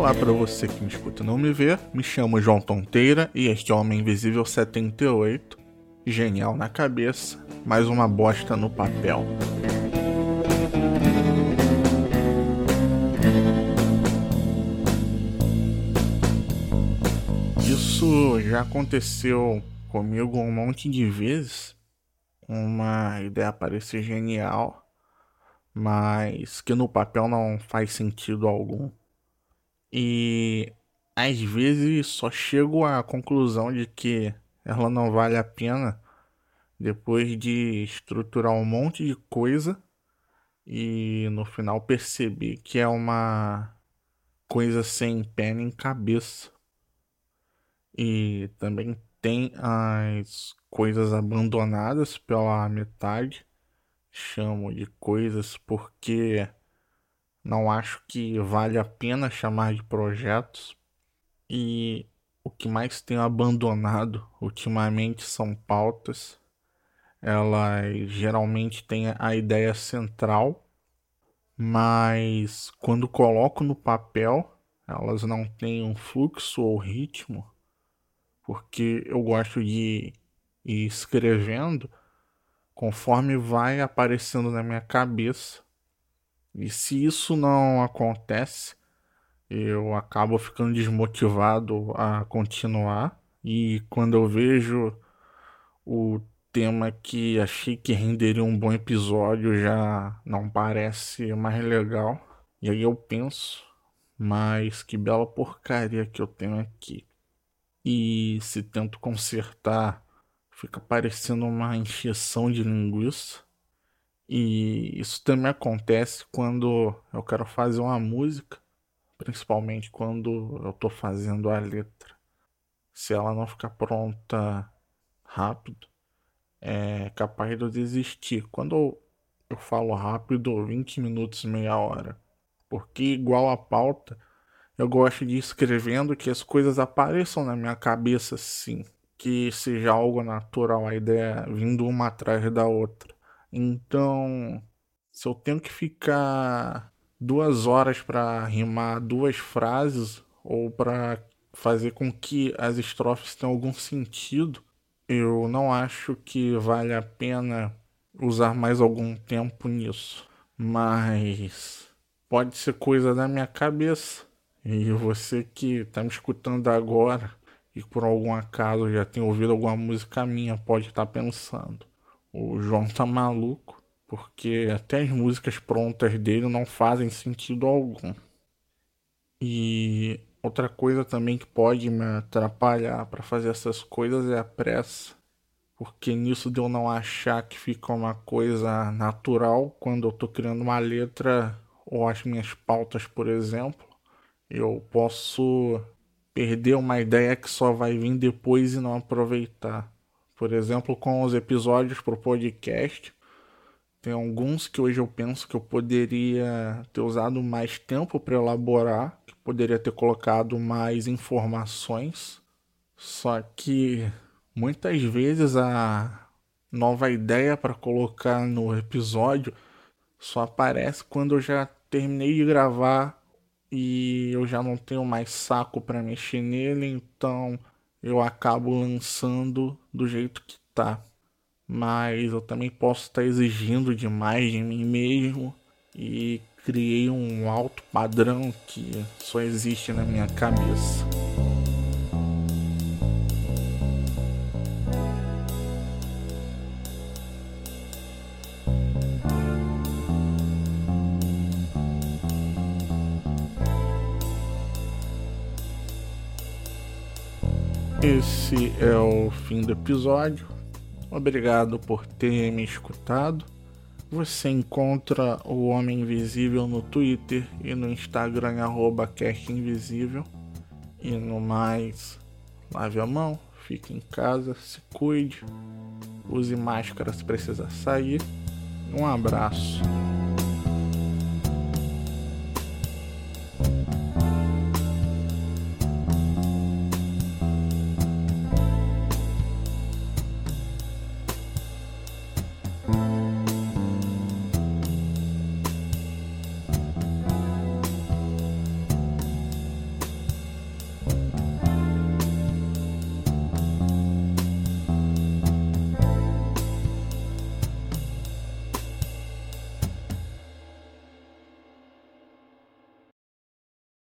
Olá para você que me escuta e não me vê, me chamo João Tonteira e este é Homem Invisível 78. Genial na cabeça, mais uma bosta no papel. Isso já aconteceu comigo um monte de vezes. Uma ideia parecer genial, mas que no papel não faz sentido algum. E às vezes só chego à conclusão de que ela não vale a pena depois de estruturar um monte de coisa e no final perceber que é uma coisa sem pé nem cabeça. E também tem as coisas abandonadas pela metade. Chamo de coisas porque não acho que vale a pena chamar de projetos. E o que mais tenho abandonado ultimamente são pautas. Elas geralmente têm a ideia central, mas quando coloco no papel, elas não têm um fluxo ou ritmo, porque eu gosto de ir escrevendo conforme vai aparecendo na minha cabeça e se isso não acontece, eu acabo ficando desmotivado a continuar. E quando eu vejo o tema que achei que renderia um bom episódio já não parece mais legal. E aí eu penso, mas que bela porcaria que eu tenho aqui. E se tento consertar, fica parecendo uma encheção de linguiça. E isso também acontece quando eu quero fazer uma música, principalmente quando eu estou fazendo a letra. Se ela não ficar pronta rápido, é capaz de eu desistir. Quando eu falo rápido, 20 minutos, meia hora. Porque, igual a pauta, eu gosto de ir escrevendo que as coisas apareçam na minha cabeça assim. Que seja algo natural, a ideia vindo uma atrás da outra. Então, se eu tenho que ficar duas horas para rimar duas frases ou para fazer com que as estrofes tenham algum sentido, eu não acho que vale a pena usar mais algum tempo nisso. Mas pode ser coisa da minha cabeça. E você que está me escutando agora e por algum acaso já tem ouvido alguma música minha, pode estar tá pensando o João tá maluco, porque até as músicas prontas dele não fazem sentido algum. E outra coisa também que pode me atrapalhar para fazer essas coisas é a pressa. Porque nisso de eu não achar que fica uma coisa natural quando eu tô criando uma letra ou as minhas pautas, por exemplo, eu posso perder uma ideia que só vai vir depois e não aproveitar. Por exemplo, com os episódios pro podcast, tem alguns que hoje eu penso que eu poderia ter usado mais tempo para elaborar, que poderia ter colocado mais informações. Só que muitas vezes a nova ideia para colocar no episódio só aparece quando eu já terminei de gravar e eu já não tenho mais saco para mexer nele, então eu acabo lançando do jeito que tá. Mas eu também posso estar exigindo demais de mim mesmo e criei um alto padrão que só existe na minha cabeça. Esse é o fim do episódio. Obrigado por ter me escutado. Você encontra o Homem Invisível no Twitter e no Instagram, arroba Invisível. E no mais, lave a mão, fique em casa, se cuide, use máscara se precisar sair. Um abraço.